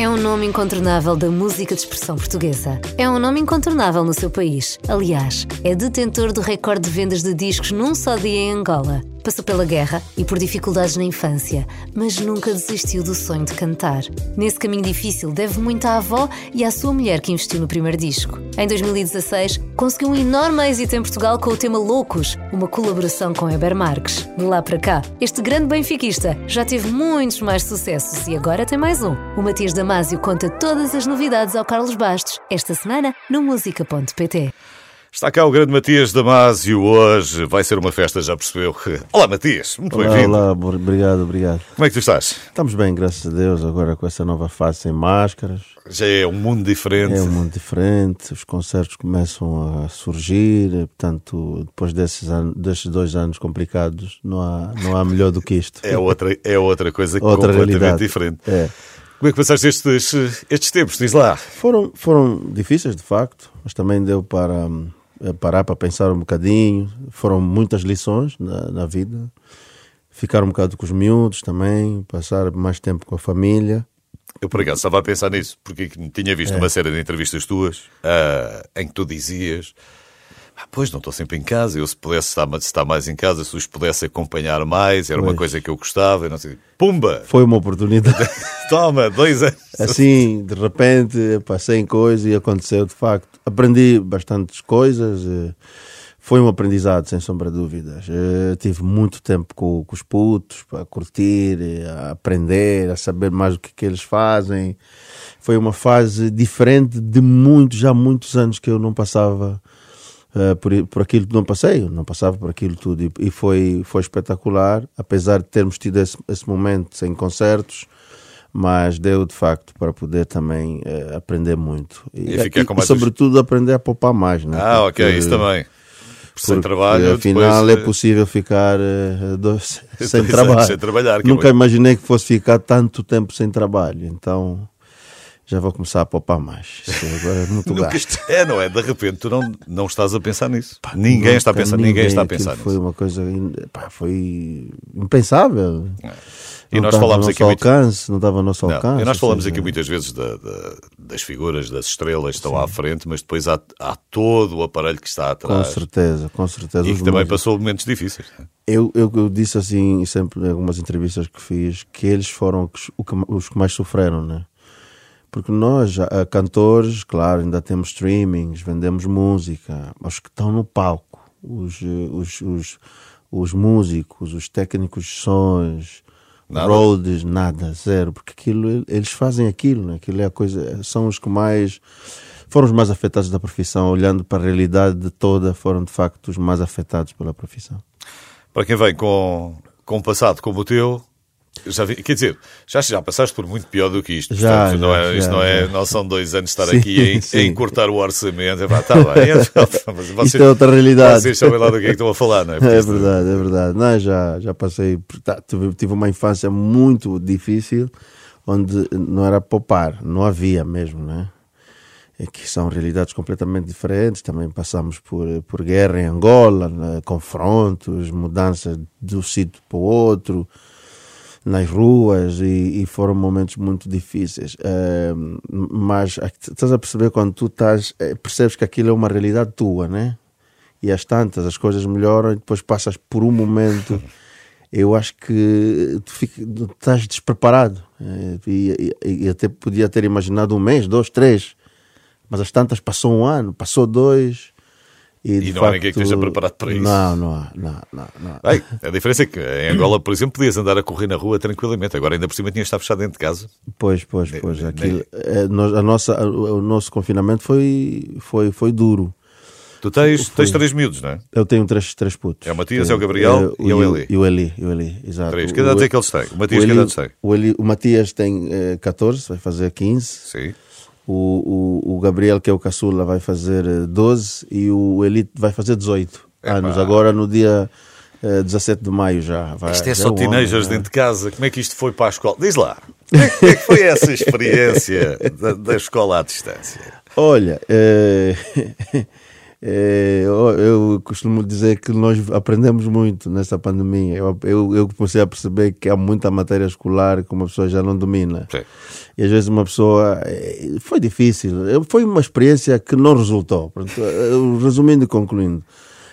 É um nome incontornável da música de expressão portuguesa. É um nome incontornável no seu país. Aliás, é detentor do recorde de vendas de discos num só dia em Angola. Passou pela guerra e por dificuldades na infância, mas nunca desistiu do sonho de cantar. Nesse caminho difícil, deve muito à avó e à sua mulher que investiu no primeiro disco. Em 2016, conseguiu um enorme êxito em Portugal com o tema Loucos, uma colaboração com Eber Marques. De lá para cá, este grande benfiquista já teve muitos mais sucessos e agora tem mais um. O Matias Damasio conta todas as novidades ao Carlos Bastos esta semana no música.pt. Está cá o grande Matias Damasio hoje. Vai ser uma festa, já percebeu? Olá, Matias. Muito bem-vindo. olá, obrigado, obrigado. Como é que tu estás? Estamos bem, graças a Deus, agora com essa nova fase sem máscaras. Já é um mundo diferente. É um mundo diferente, os concertos começam a surgir, portanto, depois desses, anos, desses dois anos complicados, não há, não há melhor do que isto. É outra, é outra coisa Outra completamente realidade. diferente. É. Como é que passaste estes, estes tempos? Diz lá. Foram, foram difíceis, de facto, mas também deu para hum, parar para pensar um bocadinho. Foram muitas lições na, na vida. Ficar um bocado com os miúdos também, passar mais tempo com a família. Eu, por acaso, estava a pensar nisso, porque tinha visto É. uma série de entrevistas tuas ah, em que tu dizias: "Ah, Pois, não estou sempre em casa. Eu, se pudesse estar, estar mais em casa, se os pudesse acompanhar mais, era uma Pois. coisa que eu gostava. Não sei. Pumba! Foi uma oportunidade. Toma, dois anos. Assim, de repente, passei em coisa e aconteceu de facto. Aprendi bastantes coisas. eh, Foi um aprendizado, sem sombra de dúvidas. Eh, Tive muito tempo com, com os putos para curtir, eh, a aprender, a saber mais o que, que eles fazem. Foi uma fase diferente de muitos, já muitos anos que eu não passava eh, por, por aquilo que não passei, eu não passava por aquilo tudo e, e foi, foi espetacular, apesar de termos tido esse, esse momento sem concertos, mas deu de facto para poder também eh, aprender muito e, E ficar com mais sobretudo aprender a poupar mais, né? Ah, ok, Porque- isso também. Sem porque, trabalho, afinal depois, é possível ficar eh, dois- sem trabalho. sem trabalhar, é Nunca muito- imaginei que fosse ficar tanto tempo sem trabalho, então já vou começar a poupar mais. Isso agora é muito gasto. É, não é? De repente tu não, não estás a pensar nisso. ninguém está a pensar, ninguém está a pensar Foi nisso. uma coisa, pá, foi impensável. E Não nós falámos aqui nosso muito- alcance, não estava ao nosso Não, alcance. e nós falamos aqui muitas vezes da- da- das figuras, das estrelas que estão à frente, mas depois há, há todo o aparelho que está Com atrás certeza, com certeza. e que também passou momentos difíceis. é? eu, eu, eu disse assim, sempre em algumas entrevistas que fiz, que eles foram os que- os que mais sofreram, né? Porque nós, a cantores, claro, ainda temos streamings, vendemos música, mas que estão no palco, os, eh, os, os, os músicos, os técnicos de sons, Nada. roads, nada, zero, porque aquilo, eles fazem aquilo, né? aquilo é a coisa, são os que mais foram os mais afetados da profissão, olhando para a realidade toda, foram de facto os mais afetados pela profissão. Para quem vem com, com um passado como o teu, já vi- quer dizer, já, já passaste por muito pior do que isto. Já, Portanto, não, já, é, isto já, não, é, não são dois anos estar Sim, aqui em, sim. em cortar o orçamento. Está tá bem, mas vocês, Isto é outra realidade. Vocês sabem lá do que é que estão a falar, não é? Porque É isto- verdade, é verdade. Não, já, já passei, tá, tive, tive uma infância muito difícil, onde não era poupar, não havia mesmo, né? É que são realidades completamente diferentes. Também passamos por, por guerra em Angola, né? confrontos, mudanças de um sítio para o outro, nas ruas, e, e foram momentos muito difíceis. Eh, mas estás a perceber quando tu estás, eh, percebes que aquilo é uma realidade tua, né? e às tantas as coisas melhoram e depois passas por um momento eu acho que tu, fica, estás despreparado Eh, e, e- e até podia ter imaginado um mês, dois, três mas às tantas passou um ano, passou dois e, de não há ninguém que facto, esteja preparado para isso. não, não há, não, não, não. Bem, a diferença é que em Angola, por exemplo, podias andar a correr na rua tranquilamente. Agora ainda por cima tinhas de estar fechado dentro de casa. Pois, pois, pois. Aquilo, eh, a nossa, o, nosso confinamento foi, foi, foi duro. Tu tens, tens três miúdos, não é? Eu tenho três, três putos. É o Matias, é o Gabriel eh, e o Eli. E o Eli, e o Eli, exato. Três. Que idade é que eles têm? O Matias, o que Eli- idade tem? O, Eli- o Matias tem eh, 14, vai fazer 15. Sim. O, o, o Gabriel, que é o caçula, vai fazer eh, 12 e o Eli vai fazer 18 Epá. anos. Agora no dia eh, 17 de maio já. Vai, Isto é só um homem, teenagers já. dentro de casa. Como é que isto foi para a escola? Diz lá. Como é, como é que foi essa experiência da, da escola à distância? Olha, eh, É, eu, eu, costumo dizer que nós aprendemos muito nessa pandemia. Eu, eu, eu, comecei a perceber que há muita matéria escolar que uma pessoa já não domina. Sim. E às vezes uma pessoa. É, foi difícil. Foi uma experiência que não resultou. Resumindo e concluindo.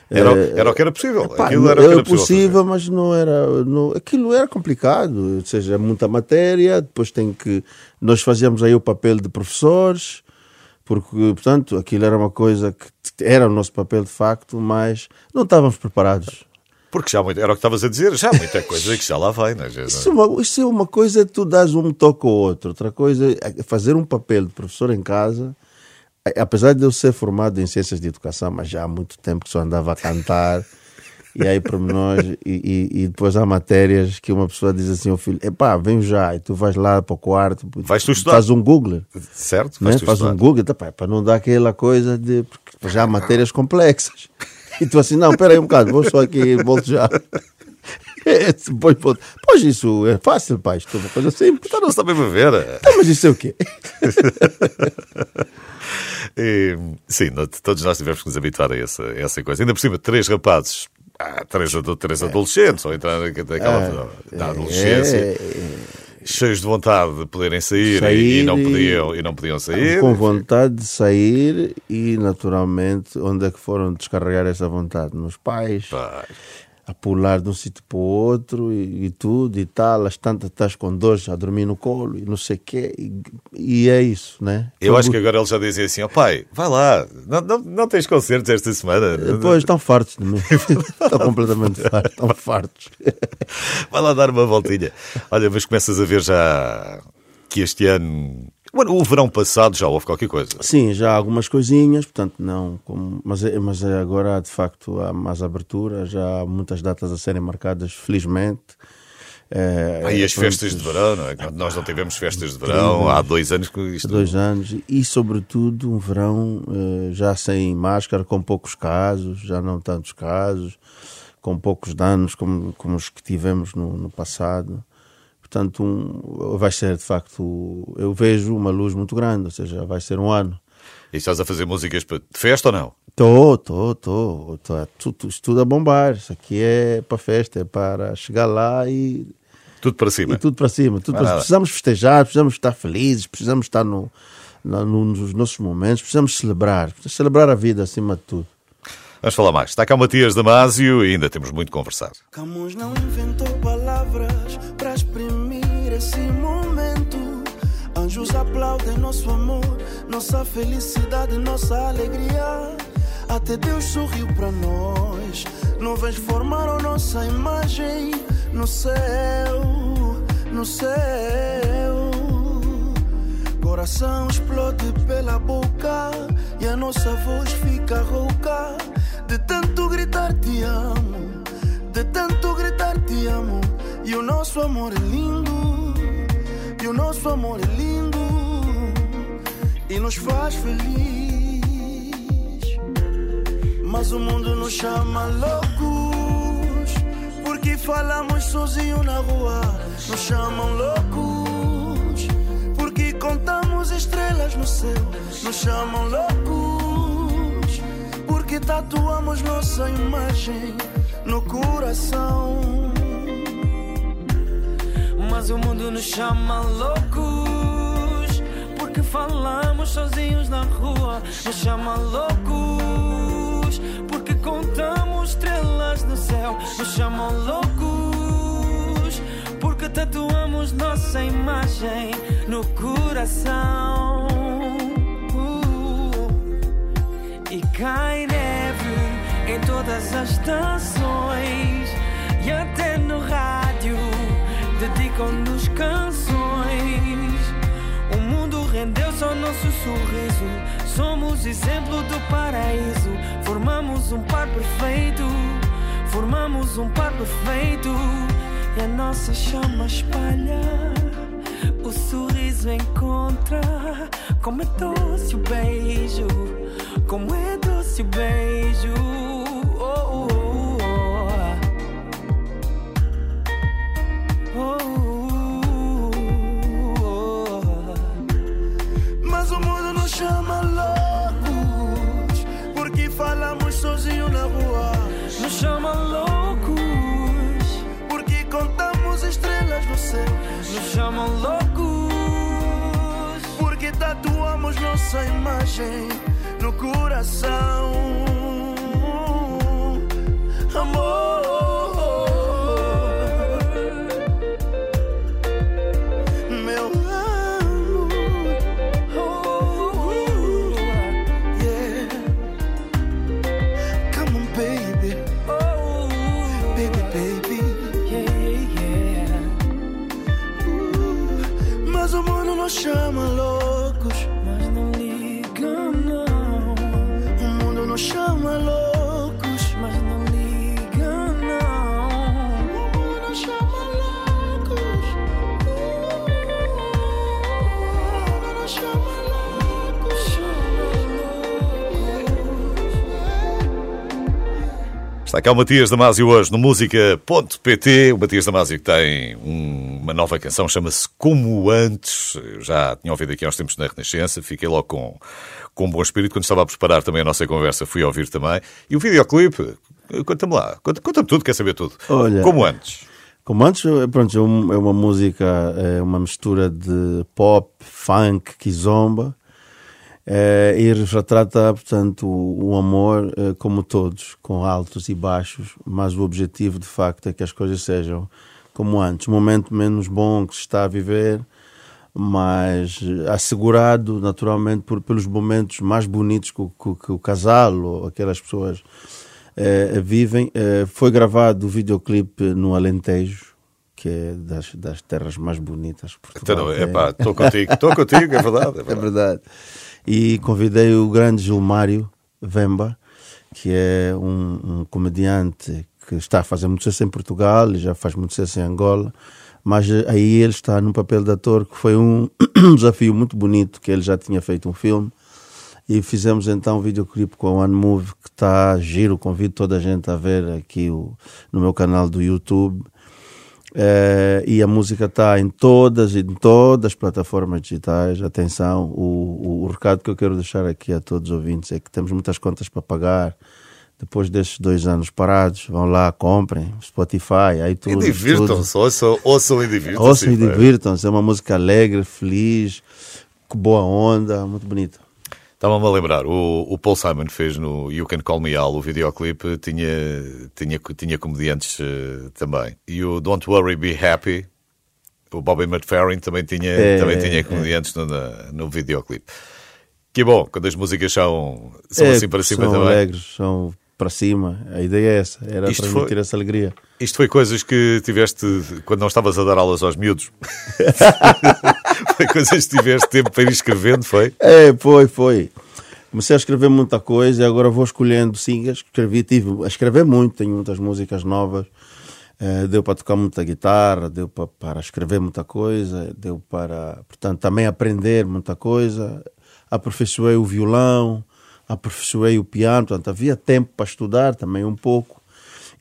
Era, era o que era possível. Epá, aquilo era, era possível, possível mas não era. Não, aquilo era complicado. Ou seja, muita matéria. Depois tem que. Nós fazíamos aí o papel de professores porque, portanto, aquilo era uma coisa que era o nosso papel de facto, mas não estávamos preparados. Porque já muito, era o que estavas a dizer, já muita coisa que já lá vai, não é? Isso, é uma, isso é uma coisa, tu dás um toque ao outro. Outra coisa é fazer um papel de professor em casa. Apesar de eu ser formado em ciências de educação, mas já há muito tempo que só andava a cantar e aí pormenores, e, e, e, depois há matérias que uma pessoa diz assim ao filho, epá, vem já, e tu vais lá para o quarto, vais tu estudar. faz um Google. Certo, né? faz um Google, tá, pá, para não dar aquela coisa de, porque já há matérias complexas. E tu assim, não, espera aí um bocado, vou só aqui, volto já. depois, pois isso é fácil, pai, isto é uma coisa simples. Então não está bem a ver. Então, mas isso é o quê? e, sim, todos nós tivemos que nos habituar a essa, a essa coisa. Ainda por cima, três rapazes ah, três, três adolescentes, ou entrar naquela ah, da adolescência, é, cheios de vontade de poderem sair, sair e, não podiam, e não podiam sair. Com vontade de sair e, naturalmente, onde é que foram descarregar essa vontade? Nos pais. pais a pular de um sítio para o outro e, e, tudo e tal, as tantas estás com dores a dormir no colo e não sei o quê, e, e, é isso, né? Eu acho que agora eles já dizem assim: ó oh, pai, vai lá, não, não, não tens concertos esta semana. Pois, estão fartos de mim, estão completamente fartos, estão fartos. vai lá dar uma voltinha. Olha, mas começas a ver já que este ano Bueno, o verão passado já houve qualquer coisa. Sim, já há algumas coisinhas, portanto, não. Como, mas, é, mas é agora, de facto, há mais abertura, já há muitas datas a serem marcadas, felizmente. É, ah, e as festas de verão, não é? Nós não tivemos festas de verão há dois anos que isto. Dois anos e, sobretudo, um verão eh, já sem máscara, com poucos casos, já não tantos casos, com poucos danos como, como os que tivemos no, no passado. Portanto, um, vai ser de facto, eu vejo uma luz muito grande, ou seja, vai ser um ano. E estás a fazer músicas de festa ou não? Estou, estou, estou. Tudo, tudo a bombar. Isso aqui é para festa, é para chegar lá e. Tudo para cima. E tudo para cima. Tudo para... Precisamos festejar, precisamos estar felizes, precisamos estar no, no, nos nossos momentos, precisamos celebrar. Precisamos celebrar a vida acima de tudo. Vamos falar mais. Está cá o Matias Damasio e ainda temos muito a conversar. Camus não inventou aplaudem nosso amor, nossa felicidade, nossa alegria. Até Deus sorriu para nós. Nuvens formaram nossa imagem no céu, no céu. Coração explode pela boca e a nossa voz fica rouca de tanto gritar te amo, de tanto gritar te amo. E o nosso amor é lindo, e o nosso amor é lindo, e nos faz feliz. Mas o mundo nos chama loucos, porque falamos sozinho na rua. Nos chamam loucos, porque contamos estrelas no céu. Nos chamam loucos que tatuamos nossa imagem no coração. Mas o mundo nos chama loucos, porque falamos sozinhos na rua. Nos chama loucos, porque contamos estrelas no céu. Nos chamam loucos, porque tatuamos nossa imagem no coração. e cai neve em todas as estações e até no rádio dedicam-nos canções. Ao nosso sorriso. Somos exemplo do paraíso. Formamos um par perfeito. Formamos um par perfeito. E a nossa chama espalha. O sorriso encontra. Como é doce o beijo como é doce o beijo. Chamam loucos. Porque tatuamos nossa imagem no coração. Amor. Está cá o Matias Damasio hoje no música.pt. O Matias Damasio tem uma nova canção, chama-se Como Antes. Eu já tinha ouvido aqui há uns tempos na Renascença, fiquei logo com, com um bom espírito. Quando estava a preparar também a nossa conversa, fui ouvir também. E o videoclipe, conta-me lá, conta-me conta tudo, quer saber tudo. Olha, Como Antes. Como antes, pronto, é uma música, é uma mistura de pop, funk, kizomba, é, e retrata, portanto, o, o amor é, como todos, com altos e baixos, mas o objetivo, de facto, é que as coisas sejam como antes. Um momento menos bom que se está a viver, mas assegurado, naturalmente, por, pelos momentos mais bonitos que, que, que o casal ou aquelas pessoas é, vivem. foi gravado o videoclipe no Alentejo, que é das, das terras mais bonitas. Portugal, então, estou contigo, estou contigo, é verdade. É verdade. É verdade e convidei o grande Gilmário Vemba, que é um, um, comediante que está a fazer muito sucesso em Portugal e já faz muito sucesso em Angola, mas aí ele está num papel de ator que foi um desafio muito bonito, que ele já tinha feito um filme. E fizemos então um videoclipe com a One Move que está giro, convido toda a gente a ver aqui o, no meu canal do YouTube é, e a música está em todas em todas as plataformas digitais. Atenção, o, o, o, recado que eu quero deixar aqui a todos os ouvintes é que temos muitas contas para pagar. Depois desses dois anos parados, vão lá, comprem Spotify, iTunes. E divirtam-se, ouçam, ouçam e divirtam-se. Ouçam e divirtam-se. É uma música alegre, feliz, com boa onda, muito bonita. Estava-me a lembrar, o, o, Paul Simon fez no You Can Call Me Al, o videoclipe, tinha, tinha, tinha comediantes uh, também. E o Don't Worry, Be Happy, o Bobby McFerrin também tinha, é, também tinha comediantes é. no, no videoclipe. Que bom, quando as músicas são, são é, assim para cima são também. alegres, são para cima. A ideia é essa, era isto transmitir foi, essa alegria. Isto foi coisas que tiveste quando não estavas a dar aulas aos miúdos? foi coisas que tiveste tempo para ir escrevendo, foi? É, foi, foi. Comecei a escrever muita coisa e agora vou escolhendo, sim, escrevi, tive a escrever muito, tenho muitas músicas novas. Uh, deu para tocar muita guitarra, deu para, para escrever muita coisa, deu para, portanto, também aprender muita coisa. Aperfeiçoei o violão, aperfeiçoei o piano, portanto, havia tempo para estudar também um pouco.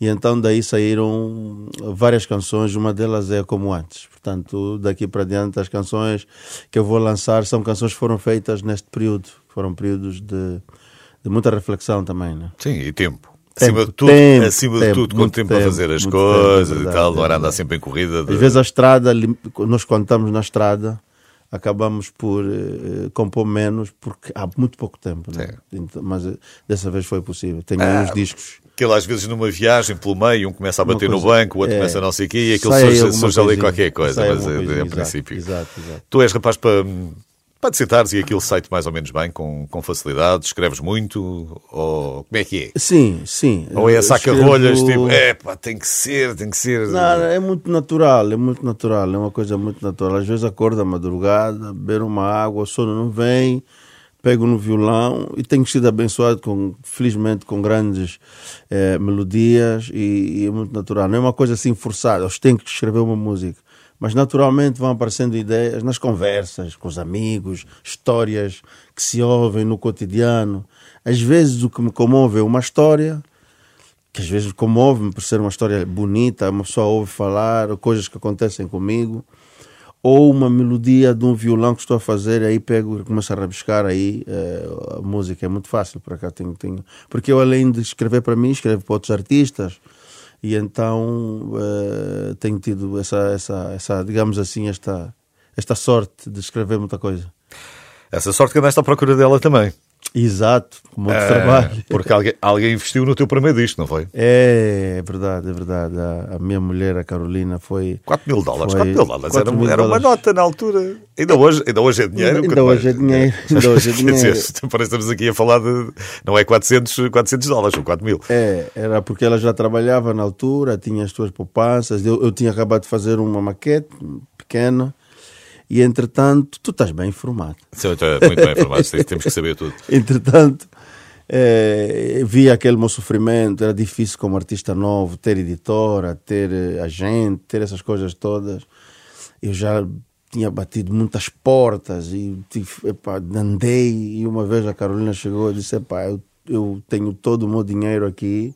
E então daí saíram várias canções, uma delas é Como Antes. Portanto, daqui para diante as canções que eu vou lançar são canções que foram feitas neste período. Foram períodos de, de muita reflexão também, né? Sim, e tempo. Tempo, acima de tudo, tempo, acima tempo, de tudo com tempo, para fazer as coisas tempo, e tal, não era andar sempre em corrida. De... Às vezes a estrada, nós estamos na estrada, acabamos por uh, compor menos porque há muito pouco tempo, né? Então, mas uh, dessa vez foi possível. Tenho ah, uns discos. Aquilo às vezes numa viagem pelo meio, um começa a bater coisa, no banco, o outro é, começa a não sei o quê e aquilo surge, surge ali qualquer coisa, mas é, em princípio. Exato, exato. Tu és rapaz para para te sentares e aquilo sai-te mais ou menos bem, com, com facilidade, escreves muito, ou como é que é? Sim, sim. Ou é saca-rolhas, tipo, é pá, tem que ser, tem que ser. Não, é muito natural, é muito natural, é uma coisa muito natural. Às vezes acordo à madrugada, beber uma água, o sono não vem, pego no violão e tenho sido abençoado, com, felizmente, com grandes é, melodias e, e, é muito natural. Não é uma coisa assim forçada, eu tenho que escrever uma música mas naturalmente vão aparecendo ideias nas conversas com os amigos, histórias que se ouvem no cotidiano. Às vezes o que me comove é uma história, que às vezes comove-me por ser uma história bonita, uma pessoa ouve falar, coisas que acontecem comigo, ou uma melodia de um violão que estou a fazer, aí pego e começo a rabiscar aí, eh, a música é muito fácil para cá, tenho, tenho, porque eu além de escrever para mim, escrevo para outros artistas, e então uh, tenho tido essa, essa, essa, digamos assim, esta, esta sorte de escrever muita coisa. Essa sorte que andaste à procura dela também. Exato, com muito Ah, trabalho. Porque alguém, alguém investiu no teu primeiro disco, não foi? É, é verdade, é verdade. A, a minha mulher, a Carolina, foi. 4 mil dólares. Foi 4 mil dólares. 4 Era, mil era uma dólares. nota na altura. Ainda hoje, ainda hoje é dinheiro. Ainda quanto hoje mais- é dinheiro, ainda hoje é Quer dinheiro. dizer, parece que estamos aqui a falar de. Não é 400, 400 dólares, são 4 mil. É, era porque ela já trabalhava na altura, tinha as suas poupanças. Eu, eu tinha acabado de fazer uma maquete pequena. E entretanto, tu estás bem informado. Sim, muito bem informado, temos que saber tudo. Entretanto, eh, vi aquele meu sofrimento. Era difícil como artista novo ter editora, ter eh, agente, ter essas coisas todas. Eu já tinha batido muitas portas e tive, epá, andei. E uma vez a Carolina chegou e disse: epá, eu, eu tenho todo o meu dinheiro aqui.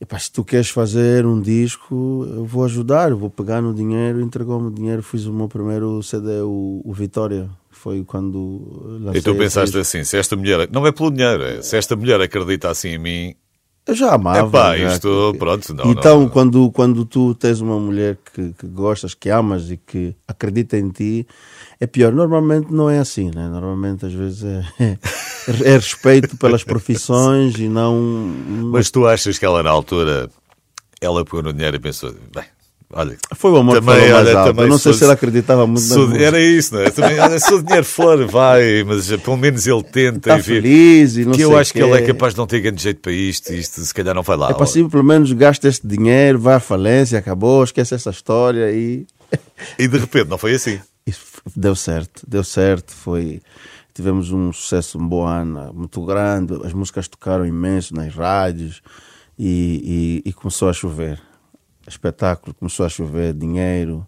Epá, se tu queres fazer um disco, eu vou ajudar, eu vou pegar no dinheiro, entregou-me o dinheiro, fiz o meu primeiro CD, o, o Vitória. Foi quando lancei E tu pensaste assim: se esta mulher. Não é pelo dinheiro, é, se esta mulher acredita assim em mim. Eu já amava. Epá, já. isto, pronto, não. então, não, Quando, quando tu tens uma mulher que, que gostas, que amas e que acredita em ti, é pior. Normalmente não é assim, né? Normalmente, às vezes, é, é respeito pelas profissões e não. Mas tu achas que ela, na altura, ela pegou no dinheiro e pensou: bem, olha. Foi o amor Também, que falou mais olha, alto. também Eu não sei se ela acreditava muito na sou- música. era isso, não é? Também, olha, se o dinheiro for, vai, mas pelo menos ele tenta Está e feliz e não Que eu acho que quê. ele é capaz de não ter grande jeito para isto, isto se calhar não vai lá. É passivo, pelo menos gasta este dinheiro, vai à falência, acabou, esquece essa história e. E de repente não foi assim. Isso deu certo, deu certo. Foi, tivemos um sucesso um bom muito grande. As músicas tocaram imenso nas rádios e, e- e começou a chover. Espetáculo, começou a chover, dinheiro.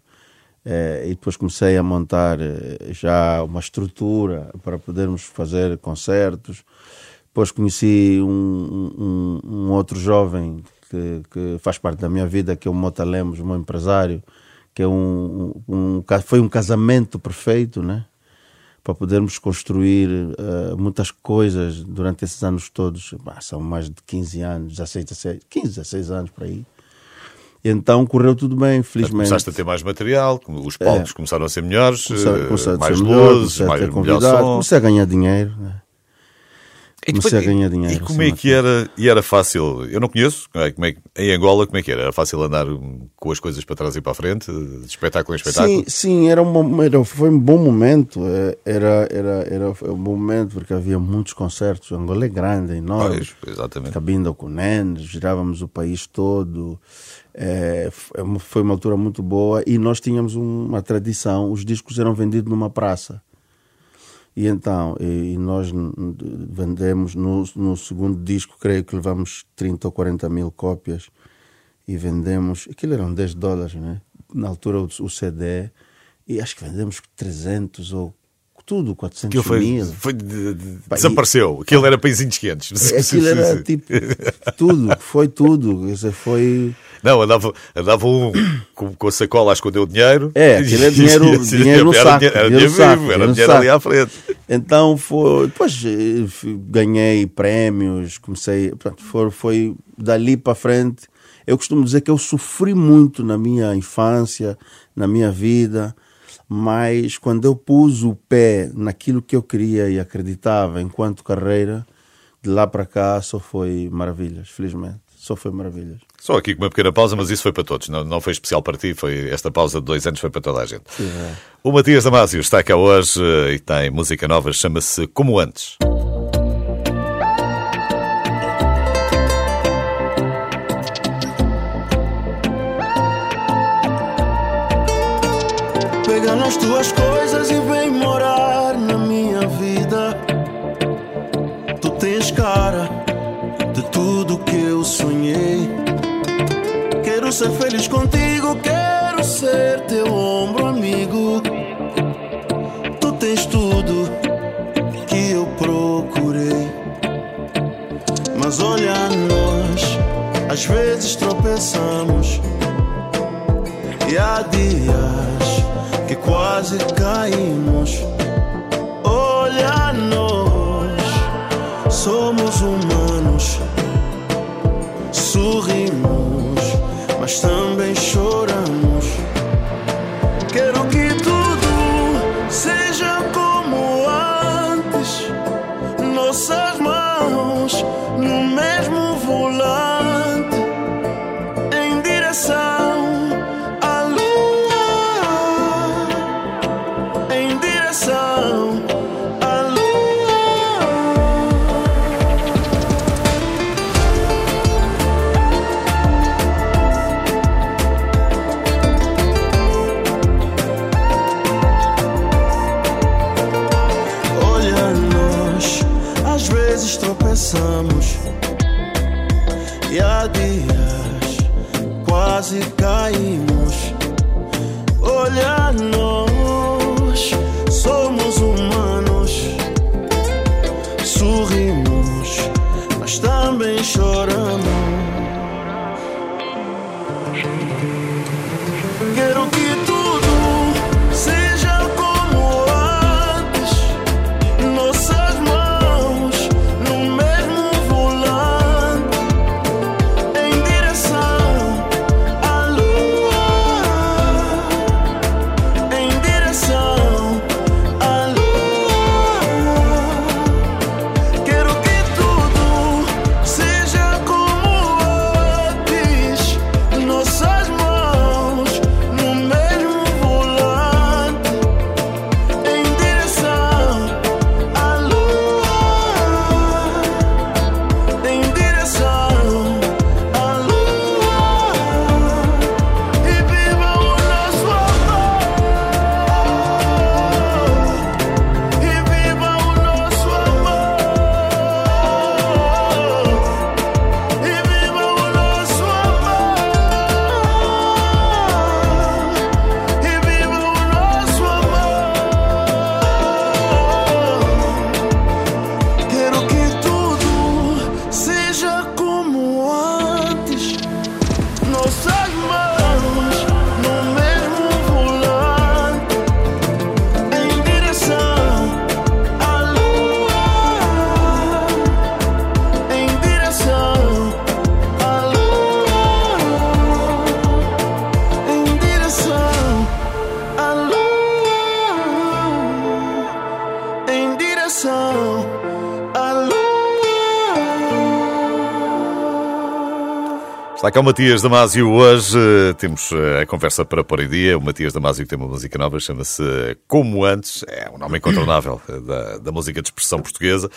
eh, e depois comecei a montar eh, já uma estrutura para podermos fazer concertos. Depois conheci um, um- um outro jovem que, que faz parte da minha vida, que é o Mota Lemos, meu empresário, que é um, um, um foi um casamento perfeito, né? Para podermos construir eh, muitas coisas durante esses anos todos. Bah, são mais de 15 anos, 16, 16, 15, 16 anos por aí. Então correu tudo bem, felizmente. Começaste a ter mais material, os palcos começaram a ser melhores, Comecei- eh, comecei a mais ser melhor, luzes, comecei a mais ter melhor convidados, som. comecei a ganhar dinheiro. né? E comecei a ganhar dinheiro, E como é que era? E era fácil? Eu não conheço. é? Como é em Angola, como é que era? Era fácil andar com as coisas para trás e para a frente, de espetáculo em espetáculo? Sim, sim, era um, mom- era, foi um bom momento. eh, Era, era, era um bom momento porque havia muitos concertos. Angola é grande, é enorme. Pois, exatamente. Cabinda com Nenes, girávamos o país todo. Eh, é uma- foi uma altura muito boa e nós tínhamos um- uma tradição: os discos eram vendidos numa praça. E então, e, nós vendemos no, no segundo disco, creio que levamos 30 ou 40 mil cópias e vendemos, aquilo eram 10 dólares, né? Na altura o, o CD, e acho que vendemos 300 ou tudo, 400 Aquilo foi, mil. foi de- de- Pá, desapareceu. Aquilo era paizinhos quentes. Aquilo era tipo tudo, foi tudo. Quer dizer, foi. Não, andava, andava um com, com a sacola a esconder o dinheiro. É, aquilo é dinheiro- dinheiro no era saco, dinheiro- Era dinheiro vivo, era dinheiro dinheiro ali à frente. Então foi. Depois eh, ganhei prémios, comecei. Portanto, foi, foi dali para frente. Eu costumo dizer que eu sofri muito na minha infância, na minha vida, mas quando eu pus o pé naquilo que eu queria e acreditava enquanto carreira, de lá para cá só foi maravilhas, felizmente. Só foi maravilhas. Só aqui com uma pequena pausa, mas isso foi para todos. Não, não foi especial para ti, foi esta pausa de dois anos foi para toda a gente. é. O Matias Damasio está cá hoje eh, e tem música nova, chama-se Como Antes. Pega nas tuas coisas e vem morar na minha vida. Tu tens cara de tudo que eu sonhei. Quero ser feliz contigo, quero ser teu ombro amigo. Tu tens tudo que eu procurei. Mas olha nós, às vezes tropeçamos. E há dias quase caímos. Olha nós, somos humanos. Sorrimos, mas também choramos. Está cá o Matias Damasio hoje. Temos eh, a conversa para pôr em dia. O Matias Damasio tem uma música nova, chama-se Como Antes. É um nome incontornável eh, da, da música de expressão portuguesa.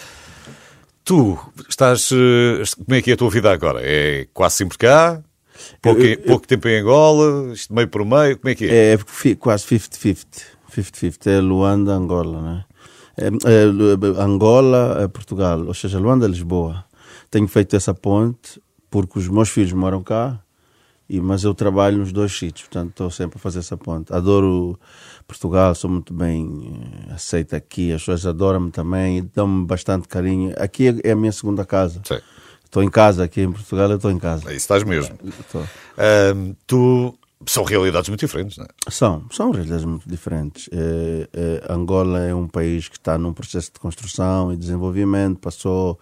Tu estás. Eh, como é que é a tua vida agora? É quase sempre cá? Pouco, eu, eu, pouco tempo em Angola? Isto meio por meio? Como é que é? É quase 50-50. 50-50. É Luanda, Angola, né? É, é, Angola, é Portugal. Ou seja, Luanda, Lisboa. Tenho feito essa ponte porque os meus filhos moram cá, e, mas eu trabalho nos dois sítios, portanto estou sempre a fazer essa ponte. Adoro Portugal, sou muito bem eh, aceita aqui, as pessoas adoram-me também e dão-me bastante carinho. Aqui é, é a minha segunda casa. Sim. Estou em casa aqui em Portugal, eu estou em casa. Aí estás mesmo. Uh, tu são realidades muito diferentes, não é? São, são realidades muito diferentes. É, é, Angola é um país que está num processo de construção e desenvolvimento, passou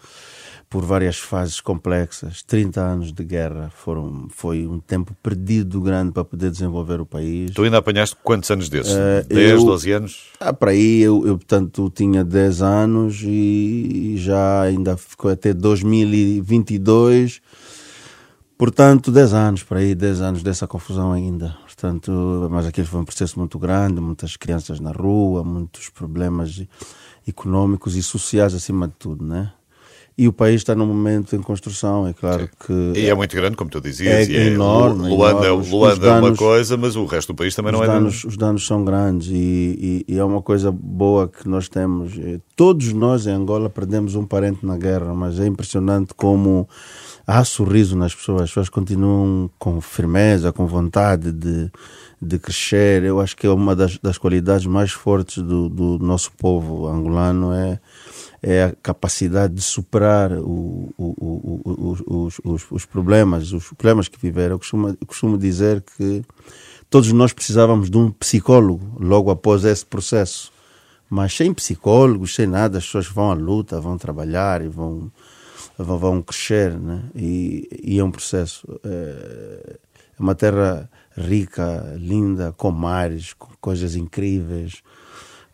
por várias fases complexas. 30 anos de guerra foram, foi um tempo perdido grande para poder desenvolver o país. Tu ainda apanhaste quantos anos desses? Uh, 10, eu, 12 anos? Ah, para aí eu, eu, portanto, tinha 10 anos e, e já ainda ficou até 2022. Portanto, 10 anos para aí, 10 anos dessa confusão ainda. Portanto, mas aquilo foi um processo muito grande, muitas crianças na rua, muitos problemas econômicos e sociais acima de tudo, né? E o país está num momento em construção, é claro Sim. que... E é muito grande, como tu dizias. É, é enorme. Luanda, enorme. Luanda danos, é uma coisa, mas o resto do país também não é... Danos, os danos são grandes e, e, e, é uma coisa boa que nós temos. Eh, todos nós em Angola perdemos um parente na guerra, mas é impressionante como há sorriso nas pessoas. As pessoas continuam com firmeza, com vontade de, de crescer. Eu acho que é uma das, das qualidades mais fortes do, do nosso povo angolano é é a capacidade de superar o, o, o, os, os, os, problemas, os problemas que viveram. Eu costumo, costumo dizer que todos nós precisávamos de um psicólogo logo após esse processo. Mas sem psicólogos, sem nada, as pessoas vão à luta, vão trabalhar e vão, vão, vão crescer. Né? E, e é um processo. É, é uma terra rica, linda, com mares, com coisas incríveis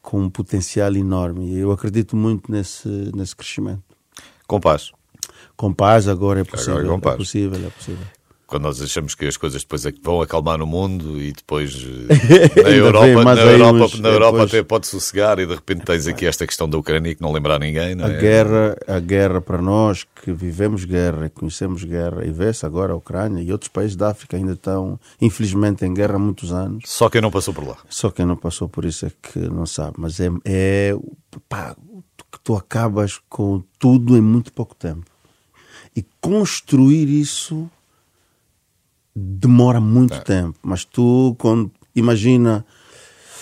com um potencial enorme. Eu acredito muito nesse, nesse crescimento. Com paz. Com paz agora é possível. Agora é, é possível, é possível. Quando nós achamos que as coisas depois é vão acalmar no mundo e depois eh, na Europa, na Europa, uns, na Europa depois... até pode sossegar e de repente tens aqui esta questão da Ucrânia que não lembra ninguém. Não a, é? guerra, a guerra para nós que vivemos guerra e conhecemos guerra e vê-se agora a Ucrânia e outros países da África ainda estão infelizmente em guerra há muitos anos. Só quem não passou por lá. Só quem não passou por isso é que não sabe. Mas é, é pá, que tu acabas com tudo em muito pouco tempo. E construir isso demora muito é. tempo. Mas tu, quando, imagina,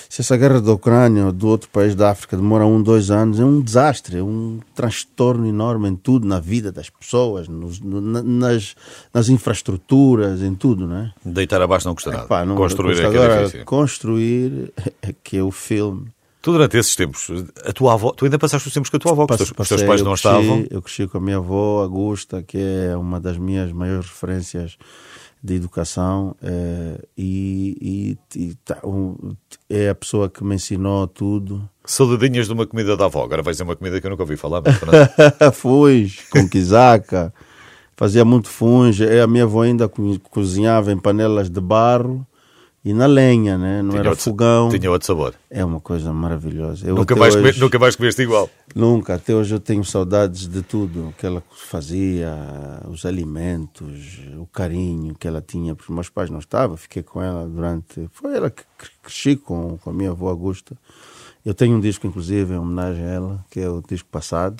se essa guerra da Ucrânia ou do outro país da África demora um, dois anos, é um desastre, é um transtorno enorme em tudo, na vida das pessoas, nos, nas, nas infraestruturas, em tudo, né? Deitar abaixo não custa nada. Epá, não construir custa. é que é difícil. Construir é que é o filme. Tu durante esses tempos, a tua avó, tu ainda passaste os tempos com a tua avó, Passe, os teus pais não cresci, estavam. Eu cresci com a minha avó, Augusta, que é uma das minhas maiores referências de educação eh, e, e, e tá, um, é a pessoa que me ensinou tudo. Saudadinhas de uma comida da avó, agora vai ser uma comida que eu nunca ouvi falar. Funs, com quizaca, fazia muito funge. A minha avó ainda cozinhava em panelas de barro e na lenha, né? não tinha era outro, fogão. Tinha outro sabor. É uma coisa maravilhosa. Eu nunca, mais hoje, comer, nunca mais comeste igual. Nunca. Até hoje eu tenho saudades de tudo que ela fazia, os alimentos, o carinho que ela tinha. Porque meus pais não estavam, fiquei com ela durante. Foi ela que cresci com, com a minha avó Augusta. Eu tenho um disco, inclusive, em homenagem a ela, que é o disco passado.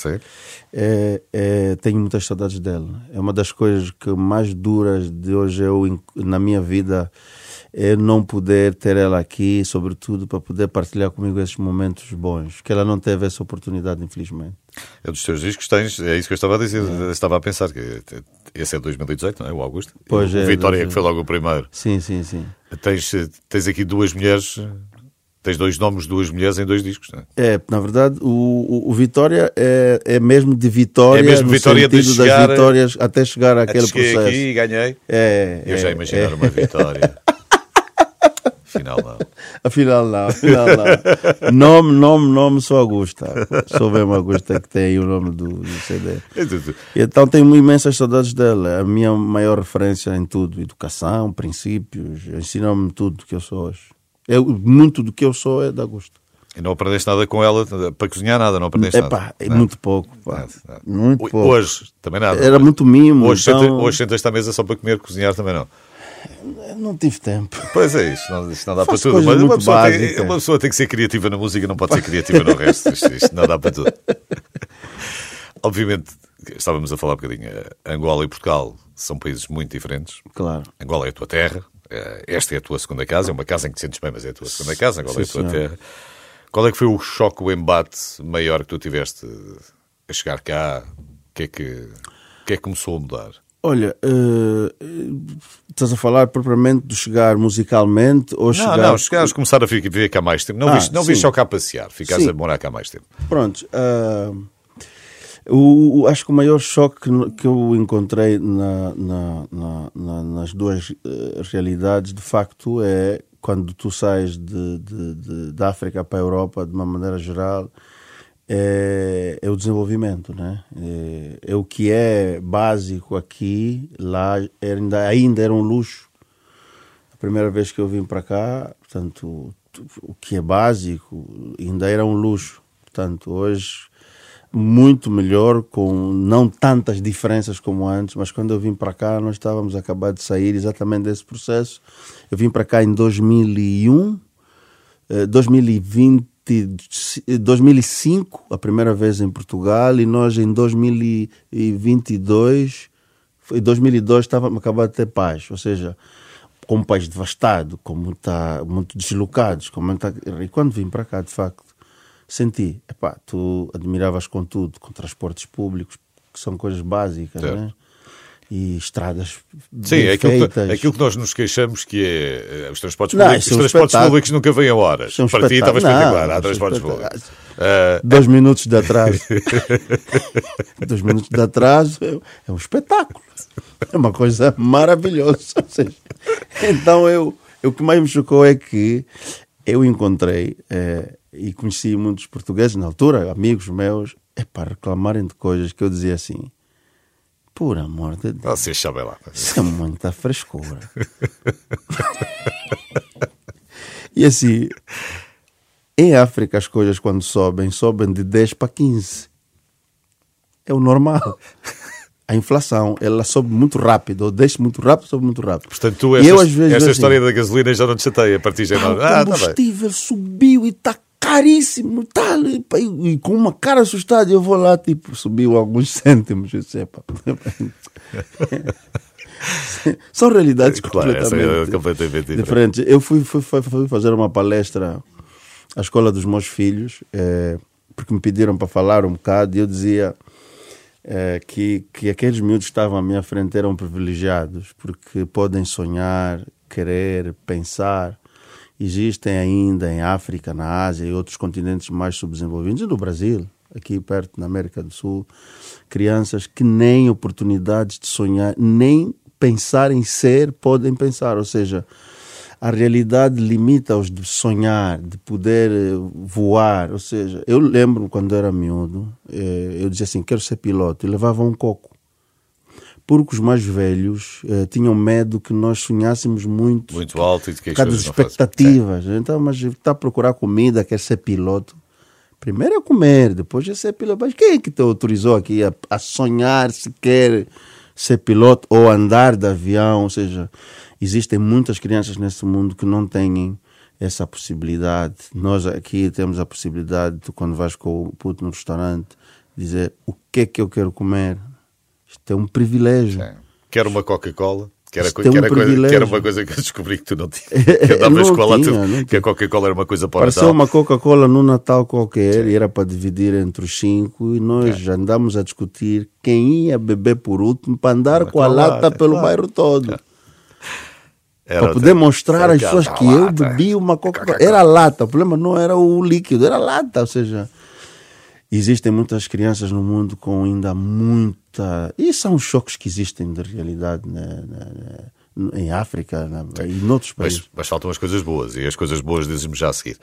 É, é, tenho muitas saudades dela. É uma das coisas que mais duras de hoje eu, na minha vida não poder ter ela aqui, sobretudo para poder partilhar comigo esses momentos bons, que ela não teve essa oportunidade, infelizmente. É dos teus discos tens, é isso que eu estava a dizer, é. estava a pensar, que esse é 2018, não é? O Augusto. Pois o é. Vitória, que foi logo o primeiro. Sim, sim, sim. Tens, tens aqui duas mulheres Tens dois nomes de duas mulheres em dois discos, não é? É, na verdade, o, o, o Vitória é, é mesmo de vitória, é mesmo vitória sentido chegar, das vitórias até chegar àquele processo. aqui e ganhei. É, Eu é, já imaginar é. uma vitória. Afinal não. Afinal não, afinal não. nome, nome, nome, sou Augusta. Sou mesmo Augusta que tem aí o nome do, do CD. Então tenho imensas saudades dela. A minha maior referência em tudo. Educação, princípios. Ensinou-me tudo que eu sou hoje. Eu, muito do que eu sou é da Augusta. E não aprendeste nada com ela para cozinhar nada, não aprendeste Epá, nada? É muito pouco. Pá. Nada, nada. Muito pouco. Hoje, também nada. Era muito mimo. Hoje, então... senta, hoje sentas-te à mesa só para comer, cozinhar também não. Não tive tempo. Pois é isso, não, isto não dá Faço para tudo. Mas uma pessoa, tem, uma pessoa tem que ser criativa na música, não pode ser criativa no resto. Isto, isto não dá para tudo. Obviamente, estávamos a falar um bocadinho, eh, Angola e Portugal são países muito diferentes. Claro. Angola é a tua terra, eh, esta é a tua segunda casa, é uma casa em que te sentes bem, mas é a tua segunda casa, Angola é a Sim, tua senhor. terra. Qual é que foi o choque, o embate maior que tu tiveste a chegar cá? O que é que, que, é que começou a mudar? Olha, eh, estás a falar propriamente de chegar musicalmente ou Não, chegar. não, chegares a começar a viver cá mais tempo. Não Ah, viste, não viste só cá passear, ficares Sim. a morar cá mais tempo. Pronto. ah, o, o- acho que o maior choque que, eu encontrei na- na- na- na- nas duas eh, realidades, de facto, é quando tu sais de, de, de- da África para a Europa, de uma maneira geral, é, é o desenvolvimento, né? É, é o que é básico aqui, lá ainda, ainda era um luxo. A primeira vez que eu vim para cá, portanto, o que é básico ainda era um luxo. Portanto, hoje muito melhor, com não tantas diferenças como antes, mas quando eu vim para cá, nós estávamos acabar de sair exatamente desse processo. Eu vim para cá em 2001, eh, 2020, eh, 2005, a primeira vez em Portugal, e nós em 2022, em 2002 estávamos a acabar de ter paz, ou seja, com um país devastado, com muita, muito deslocados, com muita... e quando vim para cá, de facto, senti, epá, tu admiravas com tudo, com transportes públicos, que são coisas básicas, Certo. né? E estradas Sim, bem é aquilo, que, feitas. aquilo que nós nos queixamos que é eh, os transportes públicos. isso é Os transportes públicos nunca vêm a horas. Isso é Para ti estava espetacular. Há é transportes públicos. Ah, Dois minutos de atraso. Dois minutos de atraso é- é um espetáculo. É uma coisa maravilhosa. Seja, então, eu, eu, o que mais me chocou é que eu encontrei eh, e conheci muitos portugueses na altura, amigos meus, é para reclamarem de coisas que eu dizia assim: Por amor de Deus. Vocês sabem lá. Isso é muita frescura. e assim, em África as coisas quando sobem, sobem de 10 para 15. É o normal. A inflação, ela sobe muito rápido, ou desce muito rápido, sobe muito rápido. Portanto, tu, esta, eu, esta assim, história da gasolina já não te chateia a partir de. Ah, o combustível tá subiu e está caríssimo tal, e, e, com uma cara assustada eu vou lá, tipo, subiu alguns cêntimos, eu sei, pá. São realidades claro, completamente, é completamente diferentes. Eu fui, fui, fui, fazer uma palestra à escola dos meus filhos, é, porque me pediram para falar um bocado, e eu dizia é, que, que aqueles miúdos que estavam à minha frente eram privilegiados, porque podem sonhar, querer, pensar, Existem ainda em África, na Ásia e outros continentes mais subdesenvolvidos, e no Brasil, aqui perto, na América do Sul, crianças que nem oportunidades de sonhar, nem pensar em ser podem pensar. Ou seja, a realidade limita-os de sonhar, de poder eh, voar. Ou seja, eu lembro quando era miúdo, eh, eu dizia assim: quero ser piloto, e levava um coco porque os mais velhos uh, tinham medo que nós sonhássemos muito. Muito alto e de que as das expectativas. Então, mas está a procurar comida, quer ser piloto. Primeiro é comer, depois é ser piloto. Mas quem é que te autorizou aqui a, a sonhar se quer ser piloto ou andar de avião? Ou seja, existem muitas crianças nesse mundo que não têm essa possibilidade. Nós aqui temos a possibilidade de, quando vais com o puto no restaurante, dizer o que é que eu quero comer, isto é um privilégio. Sim. Quero uma Coca-Cola. Que era, que, um era coisa, que era, uma coisa que eu descobri que tu não tinhas. Que eu dava escola, tinha, tu, que a Coca-Cola era uma coisa para Pareceu uma Coca-Cola no Natal qualquer Sim. e era para dividir entre os cinco e nós é. andamos a discutir quem ia beber por último para andar com a lata, lata pelo claro. bairro todo. É. Era para poder mostrar às pessoas que eu bebi uma Coca-Cola. Era lata, o problema não era o líquido, era lata, ou seja... Existem muitas crianças no mundo com ainda muita. E são choques que existem de realidade né, em África né, e noutros países. Mas, mas, faltam as coisas boas e as coisas boas dizem-me já a seguir.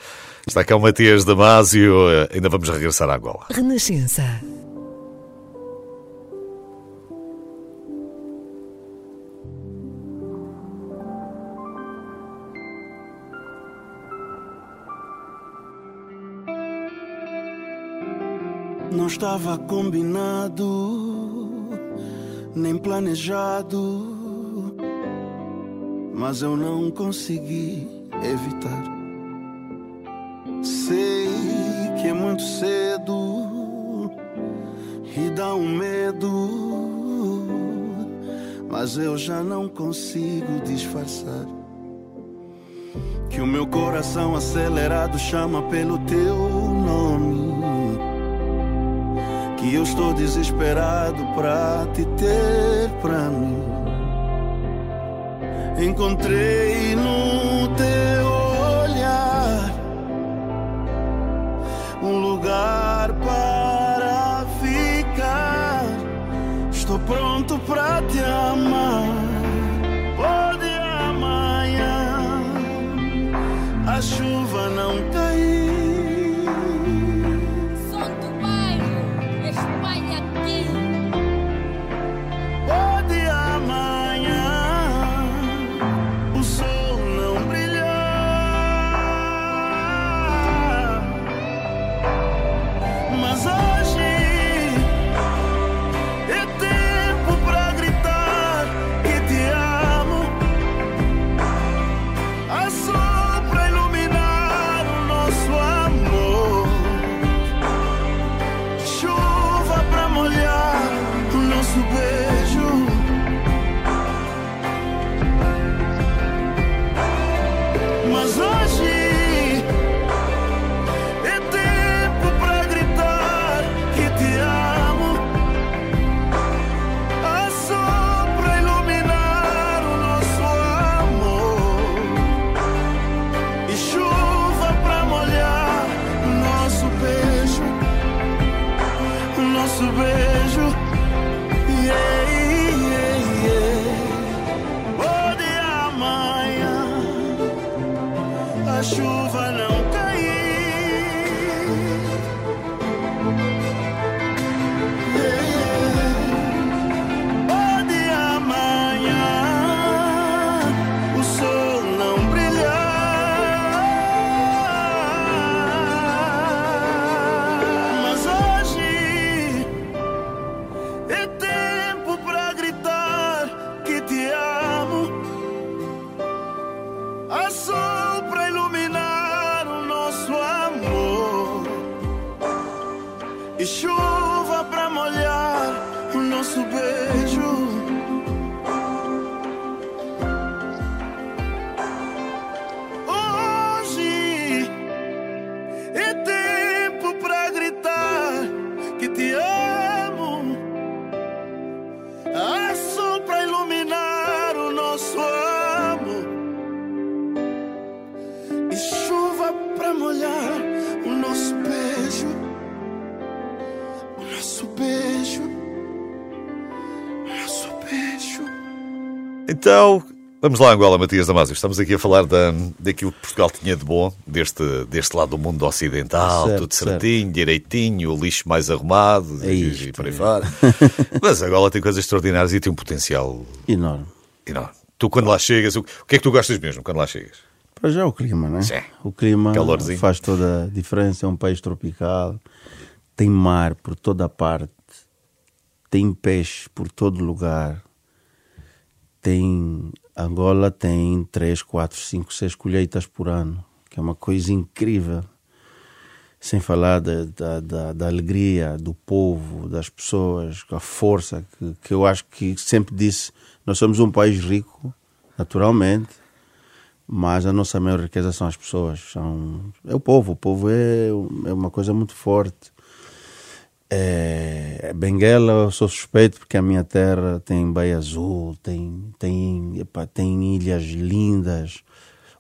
Está cá o Matias Damasio, eh, ainda vamos regressar à Angola. Renascença. Não estava combinado, nem planejado, mas eu não consegui evitar. Sei que é muito cedo e dá um medo, mas eu já não consigo disfarçar. Que o meu coração acelerado chama pelo teu nome que eu estou desesperado pra te ter pra mim. Encontrei no teu olhar um lugar Então, vamos lá, Angola, Matias Damasio. Estamos aqui a falar da, daquilo que Portugal tinha de bom, deste, deste lado do mundo ocidental, Certo, tudo certo. certinho, direitinho, o lixo mais arrumado É isto, e por aí é. fora. Mas Angola tem coisas extraordinárias e tem um potencial Enorme. enorme. Tu, quando lá chegas, o, o que é que tu gostas mesmo quando lá chegas? Para já o clima, né? Sim. O clima Calorzinho. faz toda a diferença. É um país tropical, tem mar por toda a parte, tem peixe por todo lugar. Tem Angola tem 3, 4, 5, 6 colheitas por ano, que é uma coisa incrível. Sem falar da, da, da, da alegria do povo, das pessoas, a força que, que eu acho que sempre disse: nós somos um país rico, naturalmente, mas a nossa maior riqueza são as pessoas, são, é o povo. O povo é, é uma coisa muito forte. É, Benguela, eu sou suspeito porque a minha terra tem Baía Azul, tem, tem, epá, tem ilhas lindas,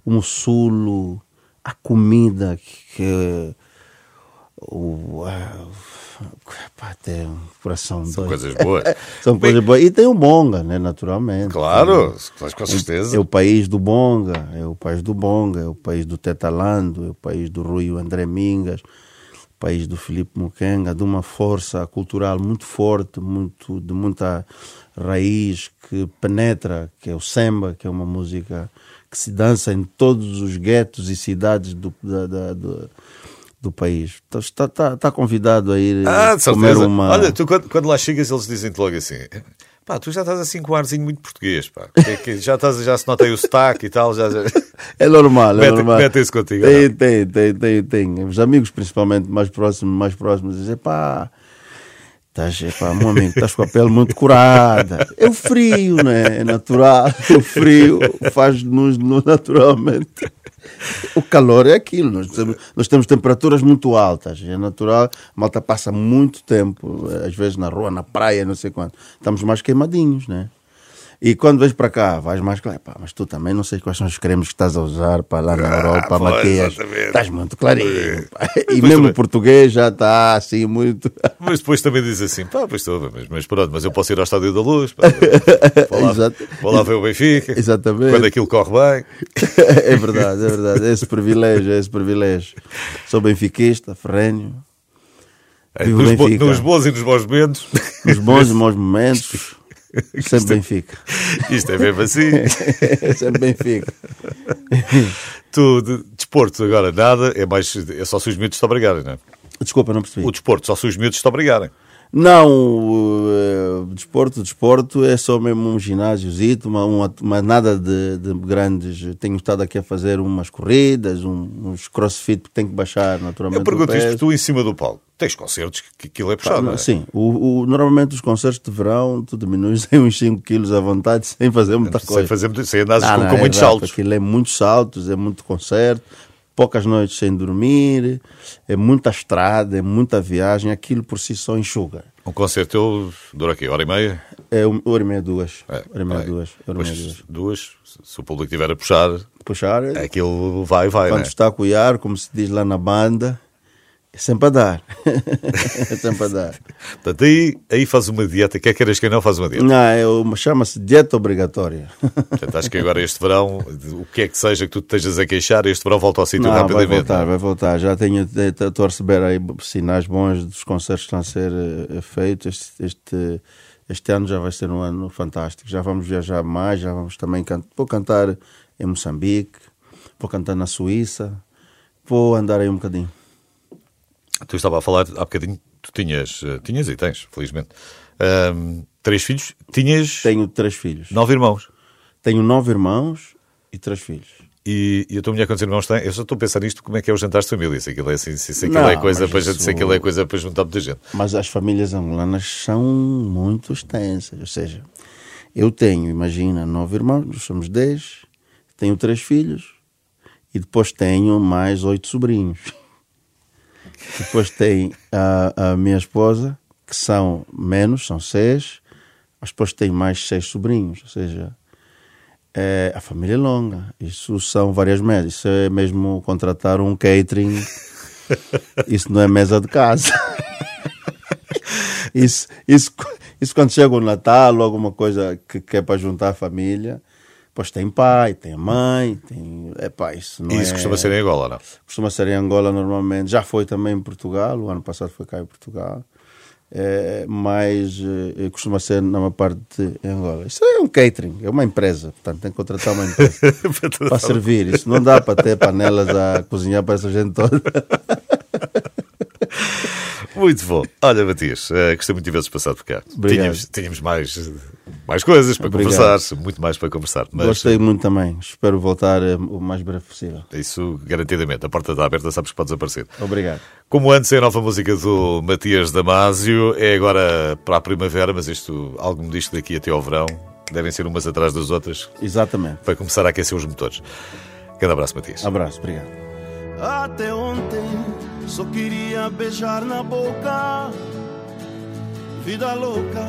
o Mussulo, a comida que. que o, epá, tem um coração São doido. coisas boas. São coisas boas. E tem o Bonga, né, naturalmente. Claro, com certeza. É o país do Bonga, é o país do Bonga, é o país do Tetalando, é o país do Rui André Mingas, país do Filipe Mukenga, de uma força cultural muito forte, muito, de muita raiz que penetra, que é o samba, que é uma música que se dança em todos os guetos e cidades do, da, da- do, do país. Então, está, está, está convidado a ir Ah, comer certeza. uma... Olha, tu quando, quando lá chegas, eles dizem-te logo assim: pá, tu já estás assim com um arzinho muito português, pá. Que é que já, estás, já se nota aí o sotaque e tal. Já, já... É normal, é normal. mete isso contigo, Tem, não? tem, tem, tem, tem. Os amigos, principalmente, mais próximos, mais próximos, dizem, pá, estás, epá, meu amigo, estás com a pele muito curada. É o frio, né? É natural. O frio faz-nos no- naturalmente. O calor é aquilo. Nós temos, nós temos temperaturas muito altas. É natural. A malta passa muito tempo, às vezes na rua, na praia, não sei quanto. Estamos mais queimadinhos, né? E quando vais para cá, vais mais claro. Pá, mas tu também não sei quais são os cremes que estás a usar para lá na Ah, Europa, maquias. exatamente. Estás muito clarinho. pá. E mesmo também- o português já está assim muito. Mas depois também diz assim: pá, pois estou, mas, mas pronto, mas eu posso ir ao Estádio da Luz, pá, vou, lá, Exato. vou lá ver o Benfica, Exatamente. quando aquilo corre bem. é verdade, é verdade. É esse privilégio, é esse privilégio. Sou benfiquista, ferrenho. O Nos, bo- nos bons e nos bons momentos. Nos bons e maus momentos, sempre Benfica. Isto é mesmo assim. sempre Benfica. Tu, de, desporto, agora nada, é, mais, é só se os miúdos te obrigarem, não é? Desculpa, não percebi. O desporto, só se os miúdos te obrigarem. Não, eh, desporto, desporto é só mesmo um ginásiozito, uma, uma, uma nada de, de grandes. Tenho estado aqui a fazer umas corridas, um- uns crossfit que tenho que baixar naturalmente. Eu pergunto isto tu em cima do palco tens concertos que, aquilo é puxado, não é? Sim, o, o- normalmente os concertos de verão tu diminuis em uns 5 quilos à vontade sem fazer muita Sem, coisa. fazer, sem andares Não, com, não, com é muitos rápido, saltos. Aquilo é muitos saltos, é muito concerto, poucas noites sem dormir, é muita estrada, é muita viagem, aquilo por si só enxuga. Um concerto teu dura aqui, hora e meia? É uma hora e meia, duas. É, hora e meia, duas. Hora e meia, duas. duas, se o público estiver a puxar, Puxar, aquilo vai, vai, quando né? está a cuiar, como se diz lá na banda, é sempre a dar. é sempre a dar. Portanto, aí, aí faz uma dieta, quer queiras que não faz uma dieta. Não, é chama-se dieta obrigatória. Portanto, acho que agora este verão, o que é que seja que tu te estejas a queixar, este verão volta ao sítio Não, vai rapidamente. voltar, vai voltar. Já tenho, estou a receber aí sinais bons dos concertos que estão a ser eh, feitos. Este, este, este ano já vai ser um ano fantástico. Já vamos viajar mais, já vamos também cantar. Vou cantar em Moçambique, vou cantar na Suíça, vou andar aí um bocadinho. Tu estava a falar há bocadinho, tu tinhas, eh, tinhas e tens, felizmente, ahm, três filhos, tinhas Tenho três filhos. nove irmãos. Tenho nove irmãos e três filhos. E, e a tua mulher, quantos irmãos tem? Eu só estou a pensar nisto, como é que é o jantar de família? Se aquilo é, assim, se, se aquilo Não, é coisa para, isso- se aquilo é coisa para juntar muita gente. Mas as famílias angolanas são muito extensas. Ou seja, eu tenho, imagina, nove irmãos, somos dez, tenho três filhos e depois tenho mais oito sobrinhos. Depois tem a, a minha esposa, que são menos, são seis, mas depois tem mais seis sobrinhos. Ou seja, é, a família é longa. Isso são várias mesas. Isso é mesmo contratar um catering. Isso não é mesa de casa. Isso, isso, isso quando chega o Natal ou alguma coisa que, que é para juntar a família, pois tem pai, tem mãe, tem. Epá, isso não E isso é... costuma ser em Angola, não? Costuma ser em Angola normalmente. Já foi também em Portugal, o ano passado foi cá em Portugal. É, mas eh, costuma ser na maior parte em Angola. Isso é um catering, é uma empresa, portanto tem que contratar uma empresa para servir. Isso não dá para ter panelas a cozinhar para essa gente toda. Muito bom. Olha, Matias, eh, gostei muito de veres passado por cá. Obrigado. Tínhamos, tínhamos mais, mais coisas para Obrigado. conversar, muito mais para conversar. Mas Gostei muito também. Espero voltar eh, o mais breve possível. isso garantidamente. A porta está aberta, sabes que podes aparecer. Obrigado. Como antes, é a nova música do Matias Damasio. É agora para a primavera, mas isto, algum disto daqui até ao verão, devem ser umas atrás das outras, Exatamente. para começar a aquecer os motores. Grande abraço, Matias. Abraço, obrigado. Até ontem só queria beijar na boca, vida louca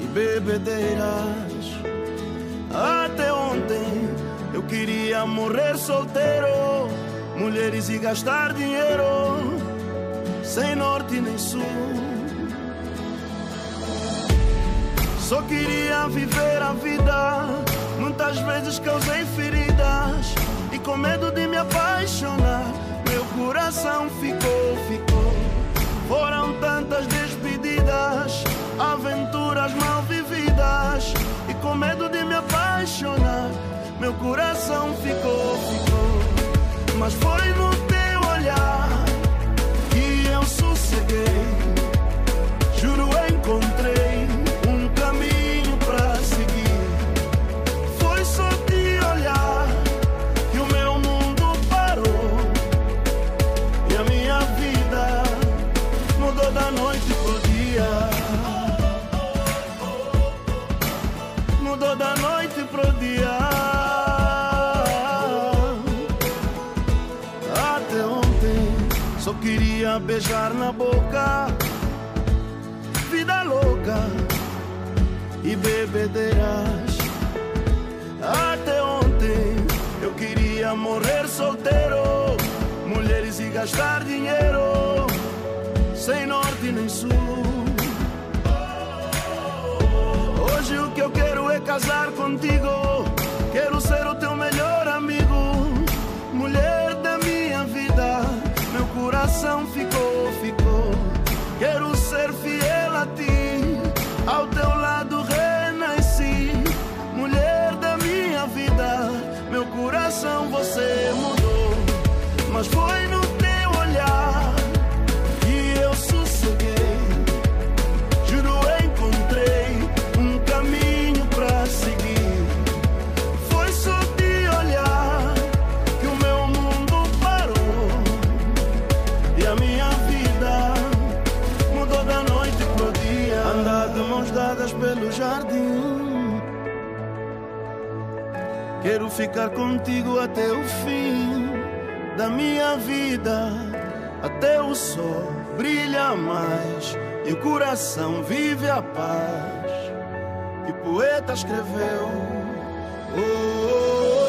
e bebedeiras. Até ontem eu queria morrer solteiro, mulheres e gastar dinheiro, sem norte nem sul. Só queria viver a vida. Muitas vezes causei feridas. E com medo de me apaixonar, meu coração ficou, ficou. Foram tantas despedidas, aventuras mal vividas. E com medo de me apaixonar, meu coração ficou, ficou. Mas foi no beijar na boca vida louca e bebedeiras. Até ontem eu queria morrer solteiro, mulheres e gastar dinheiro, sem norte nem sul. Hoje o que eu quero é casar contigo, quero ser o teu melhor amigo, mulher da minha vida. Meu coração ficou, ficar contigo até o fim da minha vida. Até o sol brilha mais e o coração vive a paz. E poeta escreveu. Oh, oh,